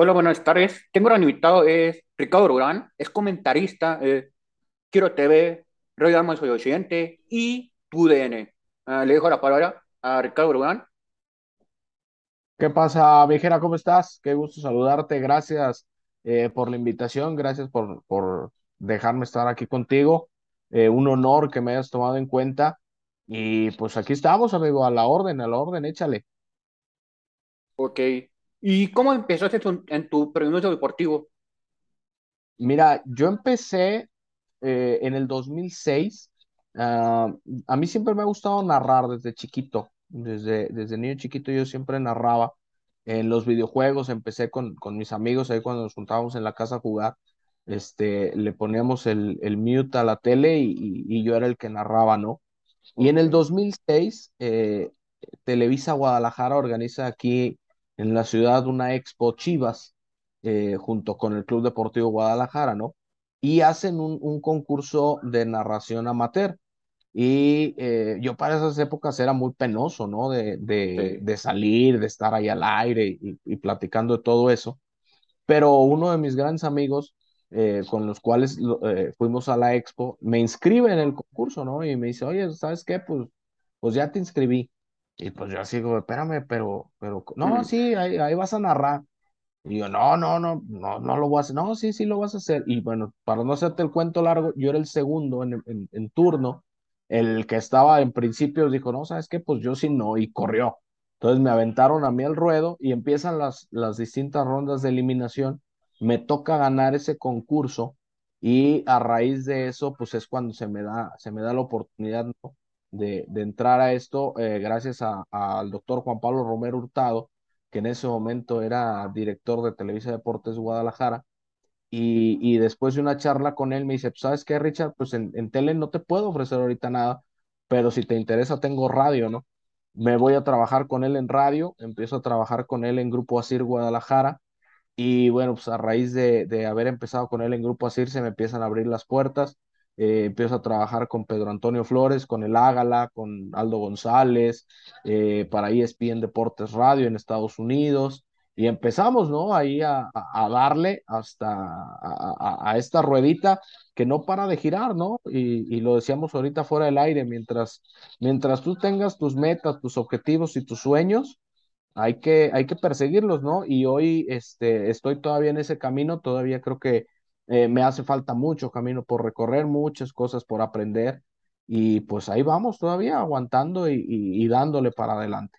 Hola, buenas tardes. Tengo un invitado, es Ricardo Durán, es comentarista, eh, Quiero TV, Radio Armas Soy Occidente y TUDN. Ah, le dejo la palabra a Ricardo Durán. ¿Qué pasa, viejera? ¿Cómo estás? Qué gusto saludarte. Gracias eh, por la invitación, gracias por, por dejarme estar aquí contigo. Eh, un honor que me hayas tomado en cuenta. Y pues aquí estamos, amigo, a la orden, a la orden, échale. Ok. ¿Y cómo empezaste tu- en tu periodismo deportivo? Mira, yo empecé eh, en el 2006. ah, a mí siempre me ha gustado narrar desde chiquito. Desde, desde niño chiquito yo siempre narraba. En los videojuegos empecé con, con mis amigos ahí cuando nos juntábamos en la casa a jugar. Este, le poníamos el, el mute a la tele y, y- y yo era el que narraba, ¿no? Y en el 2006, eh, Televisa Guadalajara organiza aquí en la ciudad una expo Chivas eh, junto con el Club Deportivo Guadalajara, ¿no? Y hacen un, un concurso de narración amateur. Y eh, yo para esas épocas era muy penoso, ¿no? De, de, sí, de salir, de estar ahí al aire y, y platicando de todo eso. Pero uno de mis grandes amigos, eh, con los cuales eh, fuimos a la expo, me inscribe en el concurso, ¿no? Y me dice, oye, ¿sabes qué? Pues, pues ya te inscribí. Y pues yo así digo, espérame, pero, pero, no, sí, ahí, ahí vas a narrar. Y yo, no, no, no, no, no lo voy a hacer. No, sí, sí lo vas a hacer. Y bueno, para no hacerte el cuento largo, yo era el segundo en, en, en turno. El que estaba en principio dijo, no, ¿sabes qué? Pues yo sí no, y corrió. Entonces me aventaron a mí al ruedo y empiezan las, las distintas rondas de eliminación. Me toca ganar ese concurso y a raíz de eso, pues es cuando se me da, se me da la oportunidad, ¿no? De, de entrar a esto, eh, gracias al doctor Juan Pablo Romero Hurtado que en ese momento era director de Televisa Deportes Guadalajara, y, y después de una charla con él me dice, pues, ¿sabes qué, Richard? Pues en, en tele no te puedo ofrecer ahorita nada, pero si te interesa tengo radio, ¿no? Me voy a trabajar con él en radio, empiezo a trabajar con él en Grupo Asir Guadalajara, y bueno, pues a raíz de, de haber empezado con él en Grupo Asir, se me empiezan a abrir las puertas. Eh, empiezo a trabajar con Pedro Antonio Flores, con el Ágala, con Aldo González, eh, para ESPN Deportes Radio en Estados Unidos. Y empezamos, ¿no? Ahí a, darle hasta a esta ruedita que no para de girar, ¿no? Y, y lo decíamos ahorita fuera del aire, mientras, mientras tú tengas tus metas, tus objetivos y tus sueños, hay que, hay que perseguirlos, ¿no? Y hoy este, estoy todavía en ese camino, todavía creo que eh, me hace falta mucho camino por recorrer, muchas cosas por aprender, y pues ahí vamos todavía aguantando y, y, y dándole para adelante.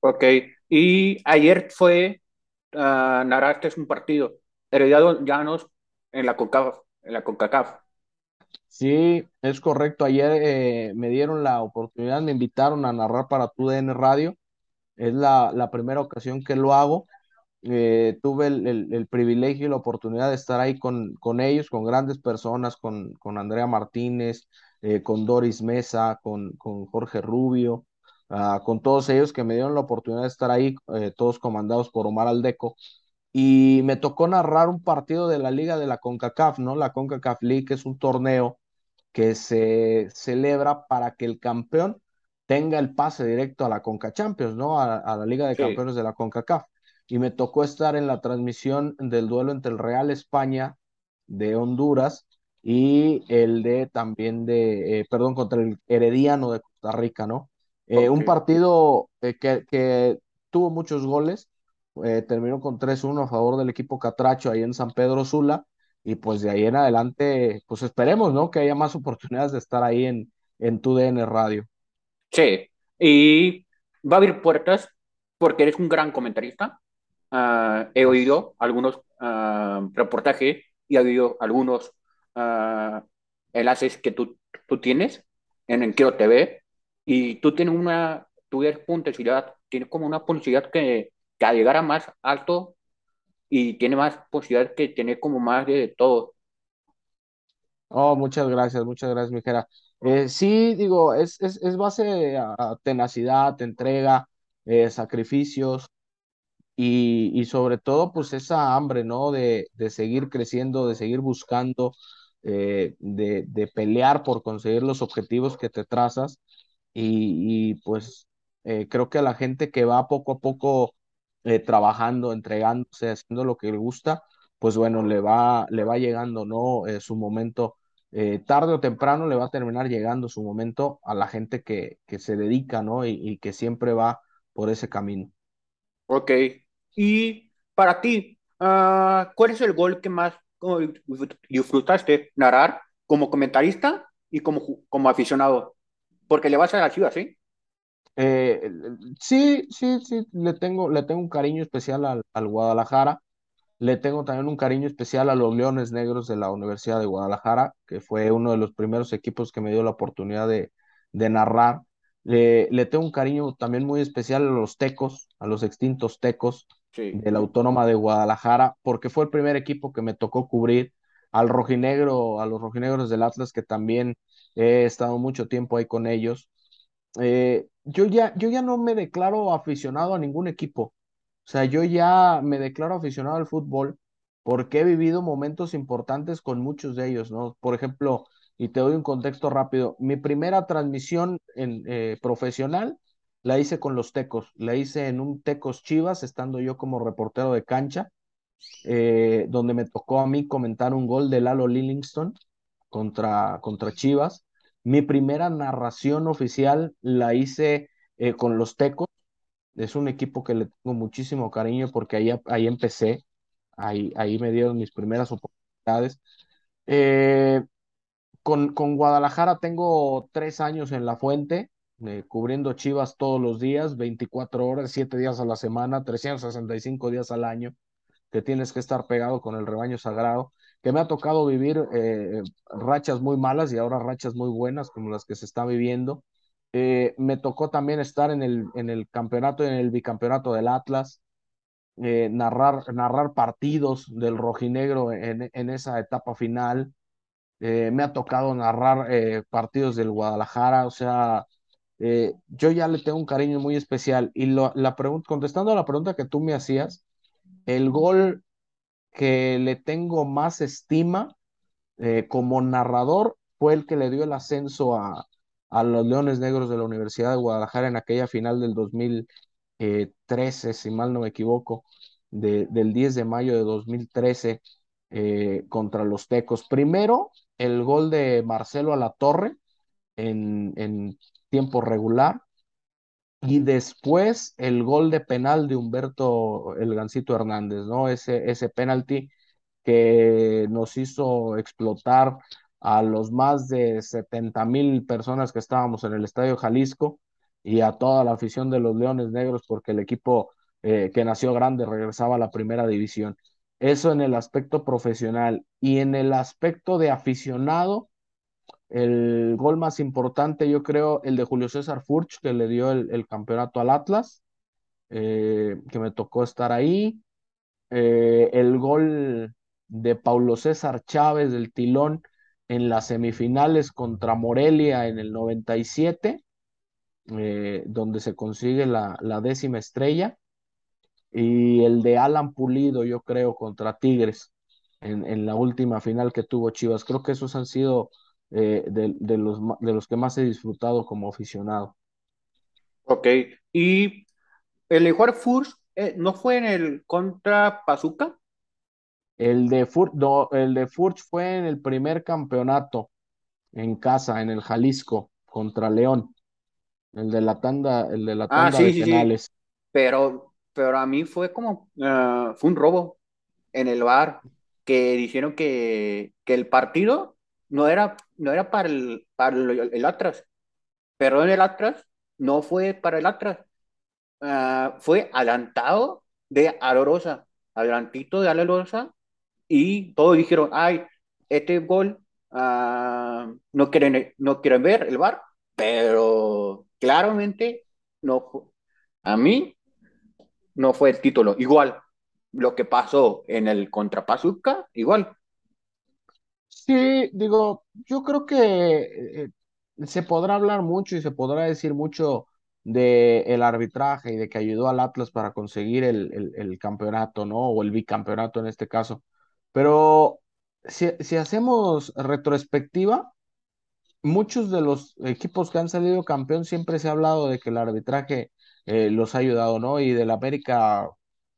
ok. Y ayer fue, ah, narraste un partido, Herediano Llanos en la CONCACAF, en la CONCACAF. Sí, es correcto. Ayer eh, me dieron la oportunidad, me invitaron a narrar para TUDN Radio. Es la, la primera ocasión que lo hago. Eh, tuve el, el- el privilegio y la oportunidad de estar ahí con, con ellos, con grandes personas, con, con Andrea Martínez, eh, con Doris Mesa, con, con Jorge Rubio, ah, con todos ellos que me dieron la oportunidad de estar ahí, eh, todos comandados por Omar Aldeco. Y me tocó narrar un partido de la Liga de la CONCACAF, ¿no? La CONCACAF League es un torneo que se celebra para que el campeón tenga el pase directo a la Conca Champions, ¿no? A, a la Liga de Sí, Campeones de la CONCACAF. Y me tocó estar en la transmisión del duelo entre el Real España de Honduras y el de también de, eh, perdón, contra el Herediano de Costa Rica, ¿no? Eh, un partido eh, que, que tuvo muchos goles, terminó con 3-1 a favor del equipo Catracho ahí en San Pedro Sula y pues de ahí en adelante, pues esperemos, ¿no? Que haya más oportunidades de estar ahí en, en tu DN Radio. Sí, y va a abrir puertas porque eres un gran comentarista. Ah, he oído algunos ah, reportajes y he oído algunos ah, enlaces que tú, tú tienes en Enquero TV y tú tienes una, tú eres tienes como una publicidad que, que al llegar a más alto y tiene más posibilidad que tener como más de todo. Oh, muchas gracias, muchas gracias, Mijera. Eh, sí, digo, es, es, es base a, a tenacidad, entrega, eh, sacrificios y, y sobre todo, pues esa hambre, ¿no? De, de seguir creciendo, de seguir buscando, eh, de, de pelear por conseguir los objetivos que te trazas y, y, pues eh, creo que a la gente que va poco a poco eh, trabajando, entregándose, haciendo lo que le gusta, pues bueno, le va, le va llegando, ¿no? Eh, su momento, eh, tarde o temprano le va a terminar llegando su momento a la gente que, que se dedica, ¿no? Y, y que siempre va por ese camino. Ok. Y para ti, ah, ¿cuál es el gol que más disfrutaste narrar como comentarista y como, como aficionado? Porque le vas a la Chivas, ¿sí? Eh, sí, sí, sí, le tengo, le tengo un cariño especial al, al Guadalajara. Le tengo también un cariño especial a los Leones Negros de la Universidad de Guadalajara, que fue uno de los primeros equipos que me dio la oportunidad de, de narrar. Le, le tengo un cariño también muy especial a los Tecos, a los extintos Tecos Sí. de Autónoma de Guadalajara, porque fue el primer equipo que me tocó cubrir al rojinegro, a los rojinegros del Atlas, que también he estado mucho tiempo ahí con ellos eh, yo ya, yo ya no me declaro aficionado a ningún equipo. O sea, yo ya me declaro aficionado al fútbol porque he vivido momentos importantes con muchos de ellos, ¿no? Por ejemplo, y te doy un contexto rápido, mi primera transmisión en, eh, profesional la hice con los Tecos, la hice en un Tecos Chivas, estando yo como reportero de cancha, eh, donde me tocó a mí comentar un gol de Lalo Livingston contra, contra Chivas. Mi primera narración oficial la hice eh, con los Tecos. Es un equipo que le tengo muchísimo cariño porque ahí, ahí empecé, ahí, ahí me dieron mis primeras oportunidades. Eh, con, con Guadalajara tengo tres años en la fuente, eh, cubriendo Chivas todos los días, 24 horas, 7 días a la semana, 365 días al año que tienes que estar pegado con el rebaño sagrado, que me ha tocado vivir eh, rachas muy malas y ahora rachas muy buenas como las que se está viviendo. Eh, me tocó también estar en el, en el campeonato, en el bicampeonato del Atlas, eh, narrar, narrar partidos del rojinegro en, en esa etapa final. Eh, me ha tocado narrar eh, partidos del Guadalajara, o sea, eh, yo ya le tengo un cariño muy especial. Y lo, la contestando a la pregunta que tú me hacías, el gol que le tengo más estima eh, como narrador fue el que le dio el ascenso a, a los Leones Negros de la Universidad de Guadalajara en aquella final del 2013, si mal no me equivoco, de, del 10 de mayo de 2013 eh, contra los Tecos. Primero, el gol de Marcelo a la Torre en, en tiempo regular. Y después el gol de penal de Humberto El Gancito Hernández, ¿no? Ese, ese penalti que nos hizo explotar a los más de 70 mil personas que estábamos en el Estadio Jalisco y a toda la afición de los Leones Negros porque el equipo eh, que nació grande regresaba a la primera división. Eso en el aspecto profesional y en el aspecto de aficionado, el gol más importante yo creo el de Julio César Furch que le dio el, campeonato al Atlas, eh, que me tocó estar ahí eh, el gol de Paulo César Chávez del Tilón en las semifinales contra Morelia en el 97, eh, donde se consigue la, la, décima estrella, y el de Alan Pulido, yo creo, contra Tigres en, en la última final que tuvo Chivas. Creo que esos han sido eh, de, de, los, de los que más he disfrutado como aficionado. Ok. Y el mejor Furs eh, no fue en el contra Pazuca. El de, Fur no, el de Furch fue en el primer campeonato en casa, en el Jalisco, contra León. El de la tanda, el de la Ah, tanda sí, de sí, sí. penales. Pero, pero a mí fue como, uh, fue un robo en el bar que dijeron que, que el partido no era, no era para el, para el, el Atlas. Perdón, el Atlas no fue para el Atlas. Uh, fue adelantado de Alorosa, adelantito de Alorosa, y todos dijeron, ay, este gol uh, no, quieren, no quieren ver el bar, pero claramente no, a mí no fue el título. Igual, lo que pasó en el contra Pazuca, igual. Sí, digo, yo creo que eh, se podrá hablar mucho y se podrá decir mucho de el arbitraje y de que ayudó al Atlas para conseguir el, el, el campeonato, ¿no? O el bicampeonato en este caso. Pero si, si hacemos retrospectiva, muchos de los equipos que han salido campeón siempre se ha hablado de que el arbitraje eh, los ha ayudado, ¿no? Y del América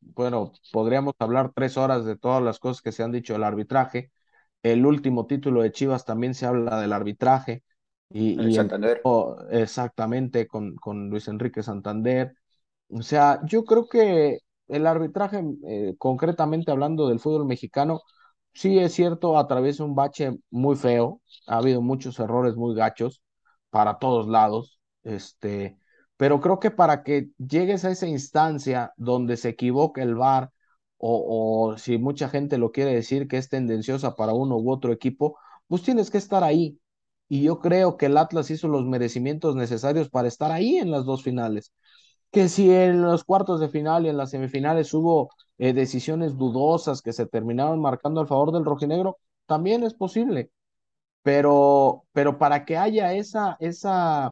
bueno, podríamos hablar tres horas de todas las cosas que se han dicho del arbitraje. El último título de Chivas también se habla del arbitraje y, y Santander. empezó exactamente con, con Luis Enrique Santander. O sea, yo creo que el arbitraje, eh, concretamente hablando del fútbol mexicano, sí es cierto, atraviesa un bache muy feo. Ha habido muchos errores muy gachos para todos lados. Este, pero creo que para que llegues a esa instancia donde se equivoque el VAR, o, o si mucha gente lo quiere decir que es tendenciosa para uno u otro equipo, pues tienes que estar ahí. Y yo creo que el Atlas hizo los merecimientos necesarios para estar ahí en las dos finales. Que si en los cuartos de final y en las semifinales hubo eh, decisiones dudosas que se terminaron marcando al favor del rojinegro, también es posible. Pero, pero para que haya esa, esa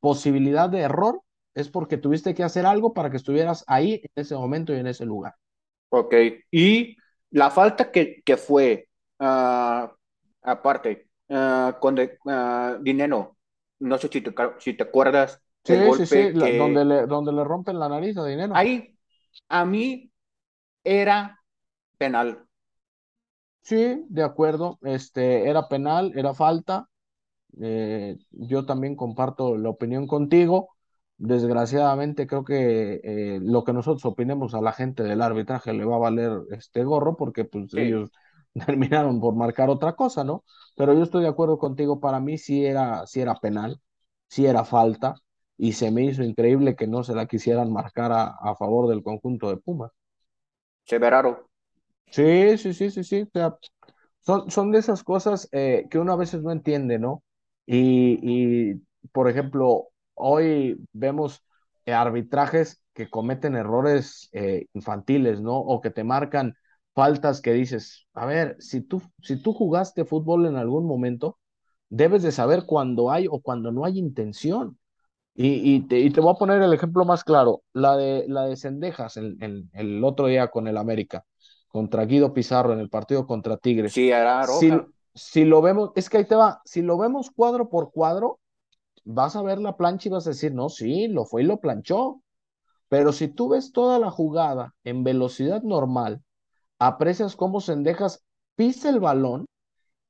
posibilidad de error, es porque tuviste que hacer algo para que estuvieras ahí en ese momento y en ese lugar. Ok. Y la falta que, que fue, ah, aparte, ah, con de- ah, Dineno, no sé si te, si te acuerdas Sí, el sí, sí, golpe donde le, donde le rompen la nariz a Dinero. ahí a mí era penal. Sí, de acuerdo, este, era penal, era falta. eh, yo también comparto la opinión contigo. Desgraciadamente creo que eh, lo que nosotros opinemos a la gente del arbitraje le va a valer este gorro porque pues Sí, ellos terminaron por marcar otra cosa, ¿no? Pero yo estoy de acuerdo contigo, para mí sí era, sí era penal, sí era falta y se me hizo increíble que no se la quisieran marcar a, a favor del conjunto de Pumas. Severaro. Sí, sí, sí, sí, sí. o sea, son, son de esas cosas eh, que uno a veces no entiende, ¿no? Y, y, por ejemplo, hoy vemos eh, arbitrajes que cometen errores eh, infantiles, ¿no? O que te marcan faltas que dices, a ver, si tú, si tú jugaste fútbol en algún momento, debes de saber cuándo hay o cuando no hay intención. Y, y te, y te voy a poner el ejemplo más claro, la de, la de Cendejas el, el, el otro día con el América, contra Guido Pizarro en el partido contra Tigres. Sí, era Si, roja. si lo vemos, es que ahí te va, si lo vemos cuadro por cuadro, vas a ver la plancha y vas a decir, no, sí, lo fue y lo planchó. Pero si tú ves toda la jugada en velocidad normal, aprecias cómo Cendejas pisa el balón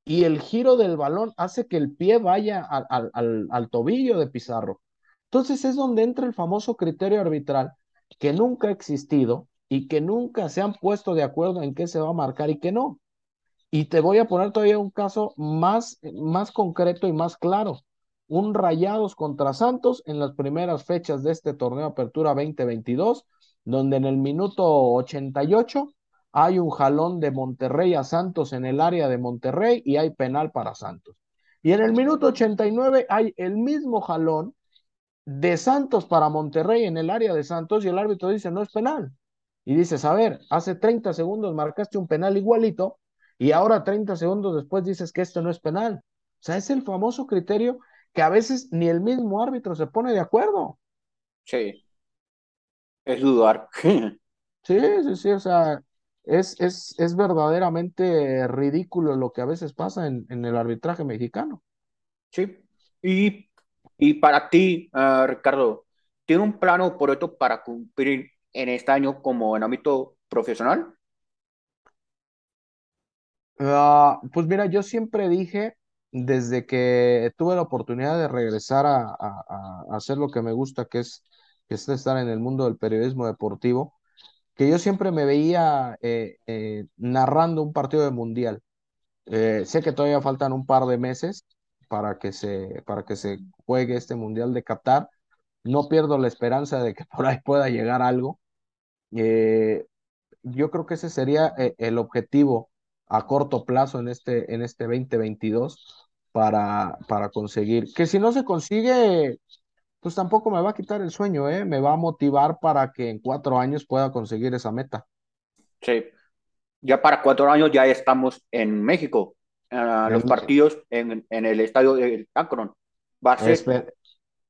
y el giro del balón hace que el pie vaya al, al, al, al tobillo de Pizarro. Entonces es donde entra el famoso criterio arbitral que nunca ha existido y que nunca se han puesto de acuerdo en qué se va a marcar y qué no. Y te voy a poner todavía un caso más, más concreto y más claro. Un Rayados contra Santos en las primeras fechas de este torneo Apertura 2022, donde en el minuto 88 hay un jalón de Monterrey a Santos en el área de Monterrey y hay penal para Santos. Y en el minuto 89 hay el mismo jalón de Santos para Monterrey en el área de Santos y el árbitro dice no es penal. Y dices, a ver, hace 30 segundos marcaste un penal igualito y ahora 30 segundos después dices que esto no es penal. O sea, es el famoso criterio que a veces ni el mismo árbitro se pone de acuerdo. Sí, es dudar. Sí, sí, sí, o sea, es, es, es verdaderamente ridículo lo que a veces pasa en, en el arbitraje mexicano. Sí. Y, y para ti, ah, Ricardo, ¿tiene un plano por esto para cumplir en este año como en ámbito profesional? Ah, pues mira, yo siempre dije, desde que tuve la oportunidad de regresar a, hacer lo que me gusta, que es, estar en el mundo del periodismo deportivo, que yo siempre me veía eh, eh, narrando un partido de mundial. Eh, sé que todavía faltan un par de meses para que se, juegue este mundial de Qatar. No pierdo la esperanza de que por ahí pueda llegar algo. Yo creo que ese sería el objetivo a corto plazo en este 2022 para, para conseguir. Que si no se consigue, pues tampoco me va a quitar el sueño, ¿eh? Me va a motivar para que en cuatro años pueda conseguir esa meta. Sí. Ya para cuatro años ya estamos en México. Ah, los partidos en, en el estadio del Akron. Va a ser,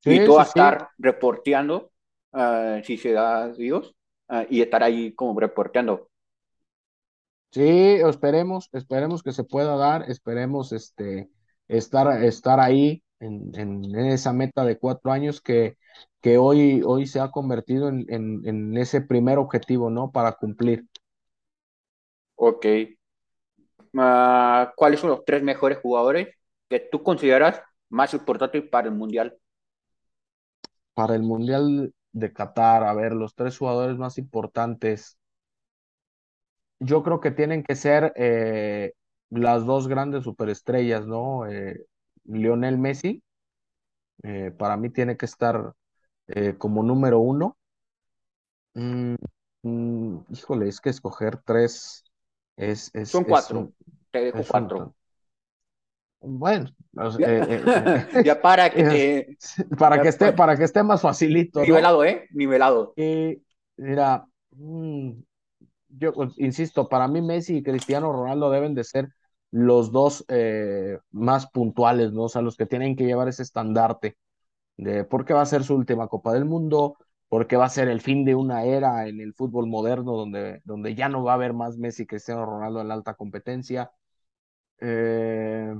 y tú sí, vas a sí. estar reporteando, ah, si se da Dios, ah, y estar ahí como reporteando. Sí, esperemos, esperemos que se pueda dar, esperemos este, estar, estar ahí en, en, esa meta de cuatro años que que hoy, hoy se ha convertido en, en, en ese primer objetivo, ¿no? Para cumplir. Ok. Ah, ¿cuáles son los tres mejores jugadores que tú consideras más importantes para el Mundial? Para el Mundial de Qatar, a ver, los tres jugadores más importantes, yo creo que tienen que ser eh, las dos grandes superestrellas, ¿no? Eh, Lionel Messi, eh, para mí tiene que estar eh, como número uno. Mm, mm, híjole, es que escoger tres es, es, Son es cuatro. un, Te dejo un cuatro. Bueno, Ya, eh, eh, eh, ya para que para que esté, pa- para que esté más facilito, ¿no? nivelado, ¿eh? Nivelado. Y mira, mm, yo pues, insisto, para mí Messi y Cristiano Ronaldo deben de ser los dos eh, más puntuales, ¿no? O sea, los que tienen que llevar ese estandarte de por qué va a ser su última Copa del Mundo, por qué va a ser el fin de una era en el fútbol moderno donde, donde ya no va a haber más Messi y Cristiano Ronaldo en la alta competencia. Eh,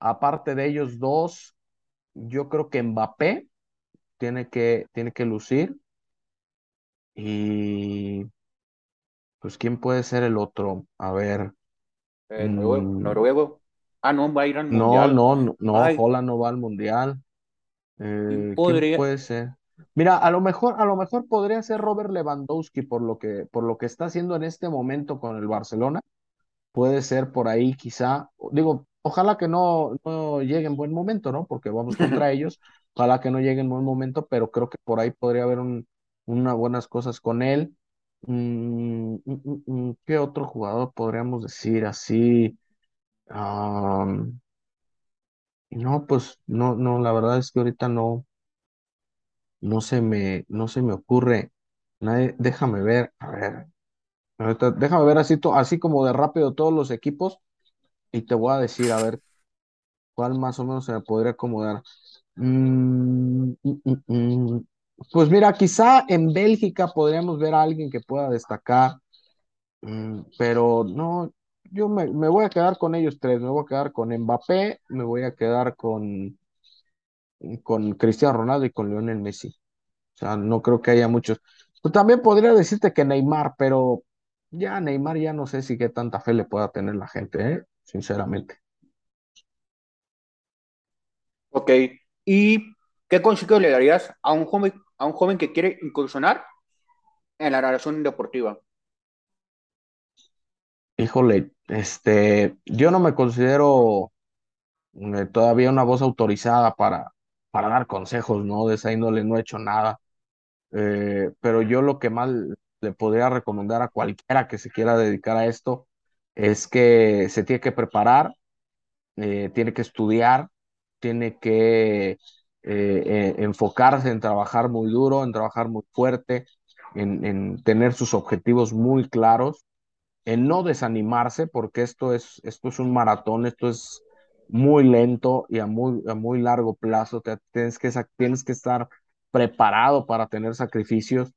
aparte de ellos dos, yo creo que Mbappé tiene que, tiene que lucir y pues ¿quién puede ser el otro? A ver. Eh, noruego, mm, noruego. Ah, no, va a ir al no, Mundial. no, no, no, Ay, Holland no va al mundial. ¿quién Eh, puede ser? Mira, a lo mejor, a lo mejor podría ser Robert Lewandowski por lo que, por lo que está haciendo en este momento con el Barcelona. Puede ser por ahí, quizá. Digo, ojalá que no, no llegue en buen momento, ¿no? Porque vamos contra ellos. Ojalá que no llegue en buen momento, pero creo que por ahí podría haber un, unas buenas cosas con él. Mm, mm, mm, ¿qué otro jugador podríamos decir así? No, pues no, no, la verdad es que ahorita no. No se me, no se me ocurre. Nadie, déjame ver, a ver, ahorita déjame ver así, así como de rápido todos los equipos y te voy a decir, a ver, cuál más o menos se me podría acomodar. Mm, mm, mm. Pues mira, quizá en Bélgica podríamos ver a alguien que pueda destacar, mm, pero no, yo me, voy a quedar con ellos tres, me voy a quedar con Mbappé, me voy a quedar con, con Cristiano Ronaldo y con Lionel Messi. O sea, no creo que haya muchos. Pues también podría decirte que Neymar, pero ya Neymar ya no sé si qué tanta fe le pueda tener la gente, ¿eh? Sinceramente. Ok. ¿Y qué consejo le darías a un joven, a un joven que quiere incursionar en la narración deportiva? Híjole, este, yo no me considero eh, todavía una voz autorizada para, para dar consejos, ¿no? De esa índole no he hecho nada. Eh, pero yo lo que más le podría recomendar a cualquiera que se quiera dedicar a esto es que se tiene que preparar eh, tiene que estudiar, tiene que eh, eh, enfocarse en trabajar muy duro, en trabajar muy fuerte, en, en tener sus objetivos muy claros, en no desanimarse, porque esto es, esto es un maratón, esto es muy lento y a muy, a muy largo plazo. Te, tienes que, tienes que estar preparado para tener sacrificios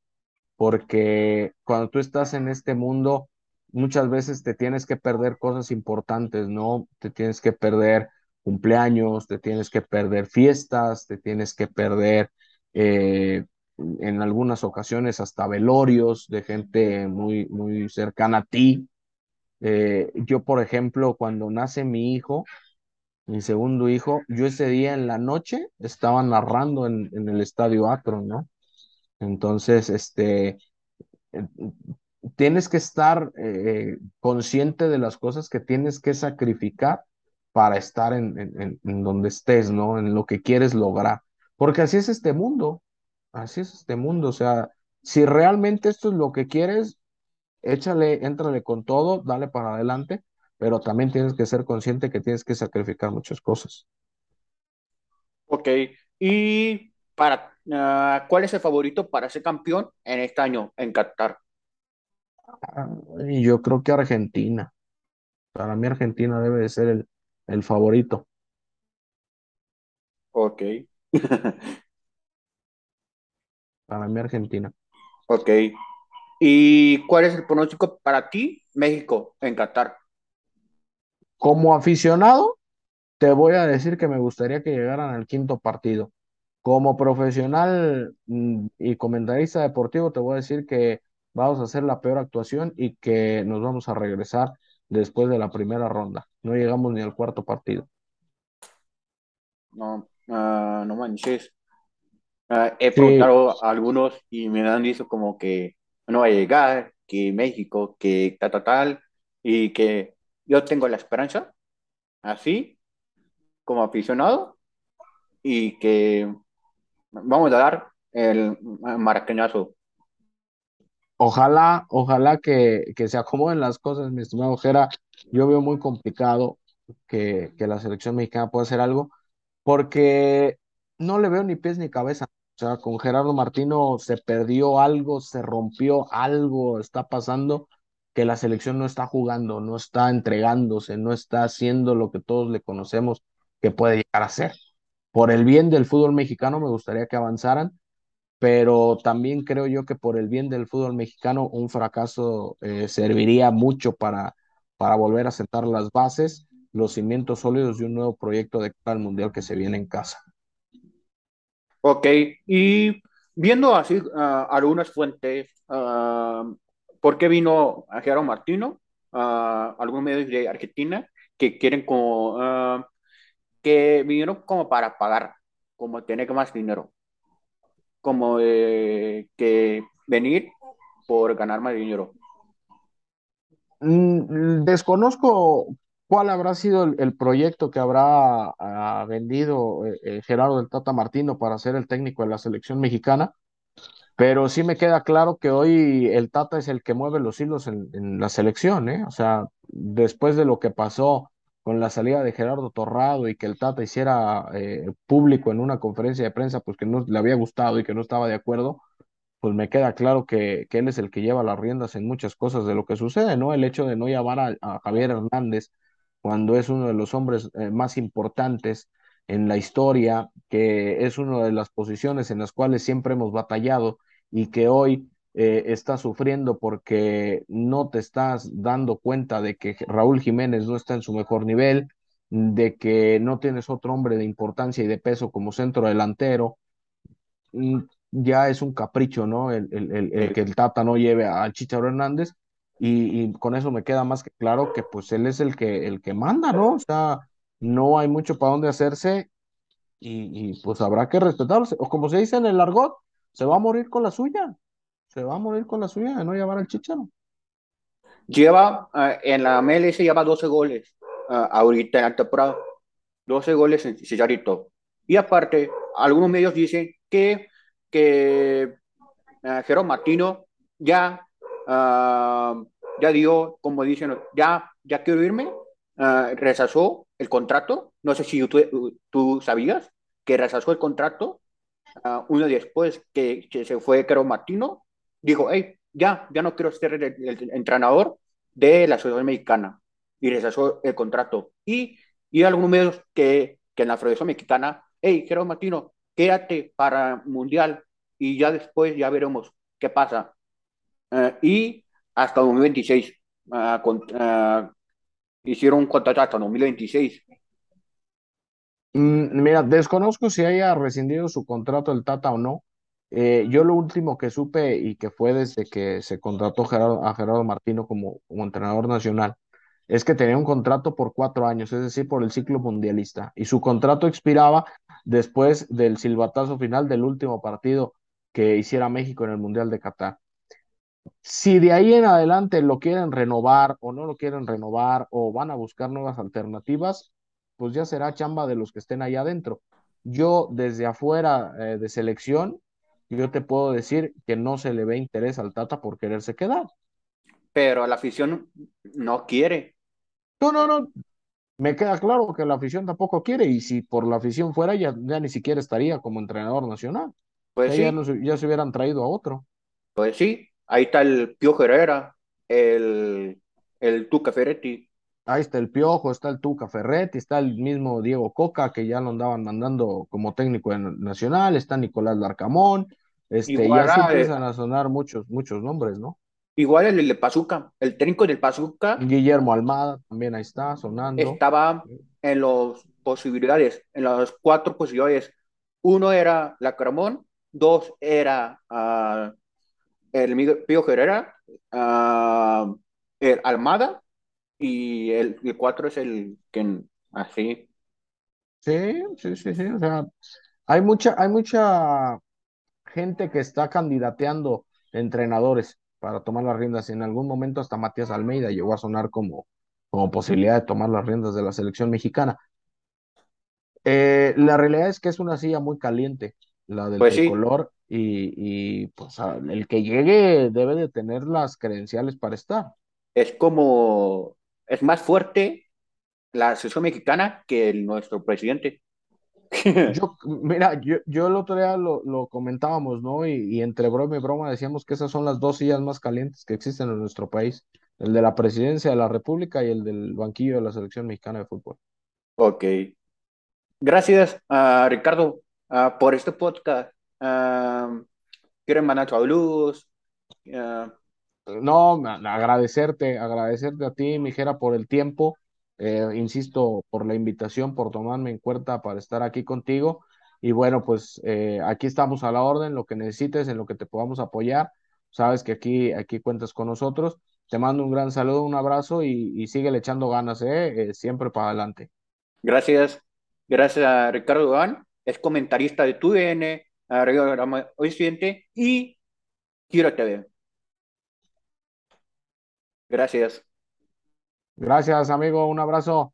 porque cuando tú estás en este mundo, muchas veces te tienes que perder cosas importantes, ¿no? Te tienes que perder cumpleaños, te tienes que perder fiestas, te tienes que perder eh, en algunas ocasiones hasta velorios de gente muy, muy cercana a ti. Eh, yo, por ejemplo, cuando nace mi hijo, mi segundo hijo, yo ese día en la noche estaba narrando en, en el Estadio Akron, ¿no? Entonces, este, eh, tienes que estar consciente de las cosas que tienes que sacrificar para estar en, en, en- en donde estés, ¿no? En lo que quieres lograr. Porque así es este mundo, así es este mundo. O sea, si realmente esto es lo que quieres, échale, éntrale con todo, dale para adelante, pero también tienes que ser consciente que tienes que sacrificar muchas cosas. Ok. ¿Y para, ah, cuál es el favorito para ser campeón en este año en Qatar? Yo creo que Argentina, para mí Argentina debe de ser el, el favorito. Ok. Para mí Argentina. Ok. ¿Y cuál es el pronóstico para ti, México, en Qatar? Como aficionado, te voy a decir que me gustaría que llegaran al quinto partido. Como profesional mm, y comentarista deportivo, te voy a decir que vamos a hacer la peor actuación y que nos vamos a regresar después de la primera ronda. No llegamos ni al cuarto partido. No, ah, no manches. Ah, he Sí, preguntado a algunos y me han dicho como que no va a llegar, que México, que tal, tal, tal, y que yo tengo la esperanza, así como aficionado, y que vamos a dar el maracañazo. Ojalá, ojalá que, que se acomoden las cosas, mi estimado Ojera. Yo veo muy complicado que, que la selección mexicana pueda hacer algo porque no le veo ni pies ni cabeza. O sea, con Gerardo Martino se perdió algo, se rompió algo, está pasando que la selección no está jugando, no está entregándose, no está haciendo lo que todos le conocemos que puede llegar a ser. Por el bien del fútbol mexicano me gustaría que avanzaran, pero también creo yo que por el bien del fútbol mexicano un fracaso eh, serviría mucho para, para volver a sentar las bases, los cimientos sólidos de un nuevo proyecto de cara al mundial que se viene en casa. Ok, y viendo así ah, algunas fuentes, ah, ¿por qué vino a Gerardo Martino? Ah, algunos medios de Argentina que quieren como, que vinieron como para pagar, como tener más dinero, como que venir por ganar más dinero. Mm, desconozco cuál habrá sido el, proyecto que habrá ah, vendido eh, eh, Gerardo del Tata Martino para ser el técnico de la selección mexicana, pero sí me queda claro que hoy el Tata es el que mueve los hilos en, en la selección, ¿eh? O sea, después de lo que pasó con la salida de Gerardo Torrado y que el Tata hiciera eh, público en una conferencia de prensa, pues que no le había gustado y que no estaba de acuerdo pues me queda claro que, que él es el que lleva las riendas en muchas cosas de lo que sucede, ¿no? El hecho de no llamar a, Javier Hernández cuando es uno de los hombres eh, más importantes en la historia, que es una de las posiciones en las cuales siempre hemos batallado y que hoy eh, está sufriendo porque no te estás dando cuenta de que Raúl Jiménez no está en su mejor nivel, de que no tienes otro hombre de importancia y de peso como centro delantero mm, ya es un capricho, ¿no? El, el, el, el que el Tata no lleve al Chicharo Hernández y, y con eso me queda más que claro que pues él es el que, el que manda, ¿no? O sea, no hay mucho para dónde hacerse y, y pues habrá que respetarlo. O como se dice en el argot, se va a morir con la suya, se va a morir con la suya de no llevar al Chicharo. lleva, ah, en la MLS lleva 12 goles ah, ahorita en la temporada, 12 goles en Chicharito. Y aparte, algunos medios dicen que, que uh, Jero Martino ya, uh, ya dio, como dicen, ya, ya quiero irme, uh, rechazó el contrato. No sé si tú, tú sabías que rechazó el contrato uh, uno después que, que, se fue Jero Martino. Dijo, hey, ya, ya no quiero ser el, el, entrenador de la Sociedad Mexicana y rechazó el contrato. Y, y algunos medios que, que en la Federación Mexicana, hey, Jero Martino, quédate para Mundial y ya después ya veremos qué pasa. Uh, y hasta 2026, uh, con, uh, hicieron un contrato hasta 2026. Mm, mira, desconozco si haya rescindido su contrato el Tata o no. Eh, yo lo último que supe y que fue desde que se contrató a Gerardo Martino como, como entrenador nacional es que tenía un contrato por cuatro años, es decir, por el ciclo mundialista. Y su contrato expiraba después del silbatazo final del último partido que hiciera México en el Mundial de Qatar. Si de ahí en adelante lo quieren renovar o no lo quieren renovar o van a buscar nuevas alternativas, pues ya será chamba de los que estén allá adentro. Yo desde afuera eh, de selección, yo te puedo decir que no se le ve interés al Tata por quererse quedar. Pero la afición no quiere. No, no, no, me queda claro que la afición tampoco quiere y si por la afición fuera ya, ya ni siquiera estaría como entrenador nacional. O Pues ya, sí, no, se- ya se hubieran traído a otro. pues sí, ahí está el Pío Herrera, el, el Tuca Ferretti, Ahí está el Piojo, está el Tuca Ferretti, está el mismo Diego Coca, que ya lo andaban mandando como técnico en Nacional, está Nicolás Larcamón, este, igual, ah, eh, empiezan a sonar muchos, muchos nombres, ¿no? igual el de Pazuca, el técnico del Pazuca Guillermo Almada también ahí está sonando. estaba en las posibilidades, en las cuatro posibilidades Uno era la Caramón, dos era uh, el Pío Herrera, uh, el Almada, y el, el cuatro es el que así. Sí, sí, sí, sí. O sea, hay mucha, hay mucha gente que está candidateando entrenadores para tomar las riendas. En algún momento hasta Matías Almeida llegó a sonar como, como posibilidad de tomar las riendas de la selección mexicana. Eh, la realidad es que es una silla muy caliente, la del Pues sí, tricolor, y, y pues a- el que llegue debe de tener las credenciales para estar. es como, es más fuerte la selección mexicana que el, nuestro presidente. Yo, mira, yo, yo el otro día lo, lo comentábamos, ¿no? Y, y entre broma y broma decíamos que esas son las dos sillas más calientes que existen en nuestro país, el de la presidencia de la República y el del banquillo de la selección mexicana de fútbol. Ok. Gracias, uh, Ricardo, uh, por este podcast. Uh, quiero mandar saludos. Uh, No, a- agradecerte, agradecerte a ti, Mijera, por el tiempo, eh, insisto, por la invitación, por tomarme en cuenta para estar aquí contigo. Y bueno, pues eh, aquí estamos a la orden, lo que necesites, en lo que te podamos apoyar. Sabes que aquí, aquí cuentas con nosotros. Te mando un gran saludo, un abrazo y, y síguele echando ganas, ¿eh? Eh, siempre para adelante. gracias. Gracias a Ricardo Duan, es comentarista de TUDN, a Grama Occidente y Quiero TV. Gracias. Gracias, amigo, un abrazo.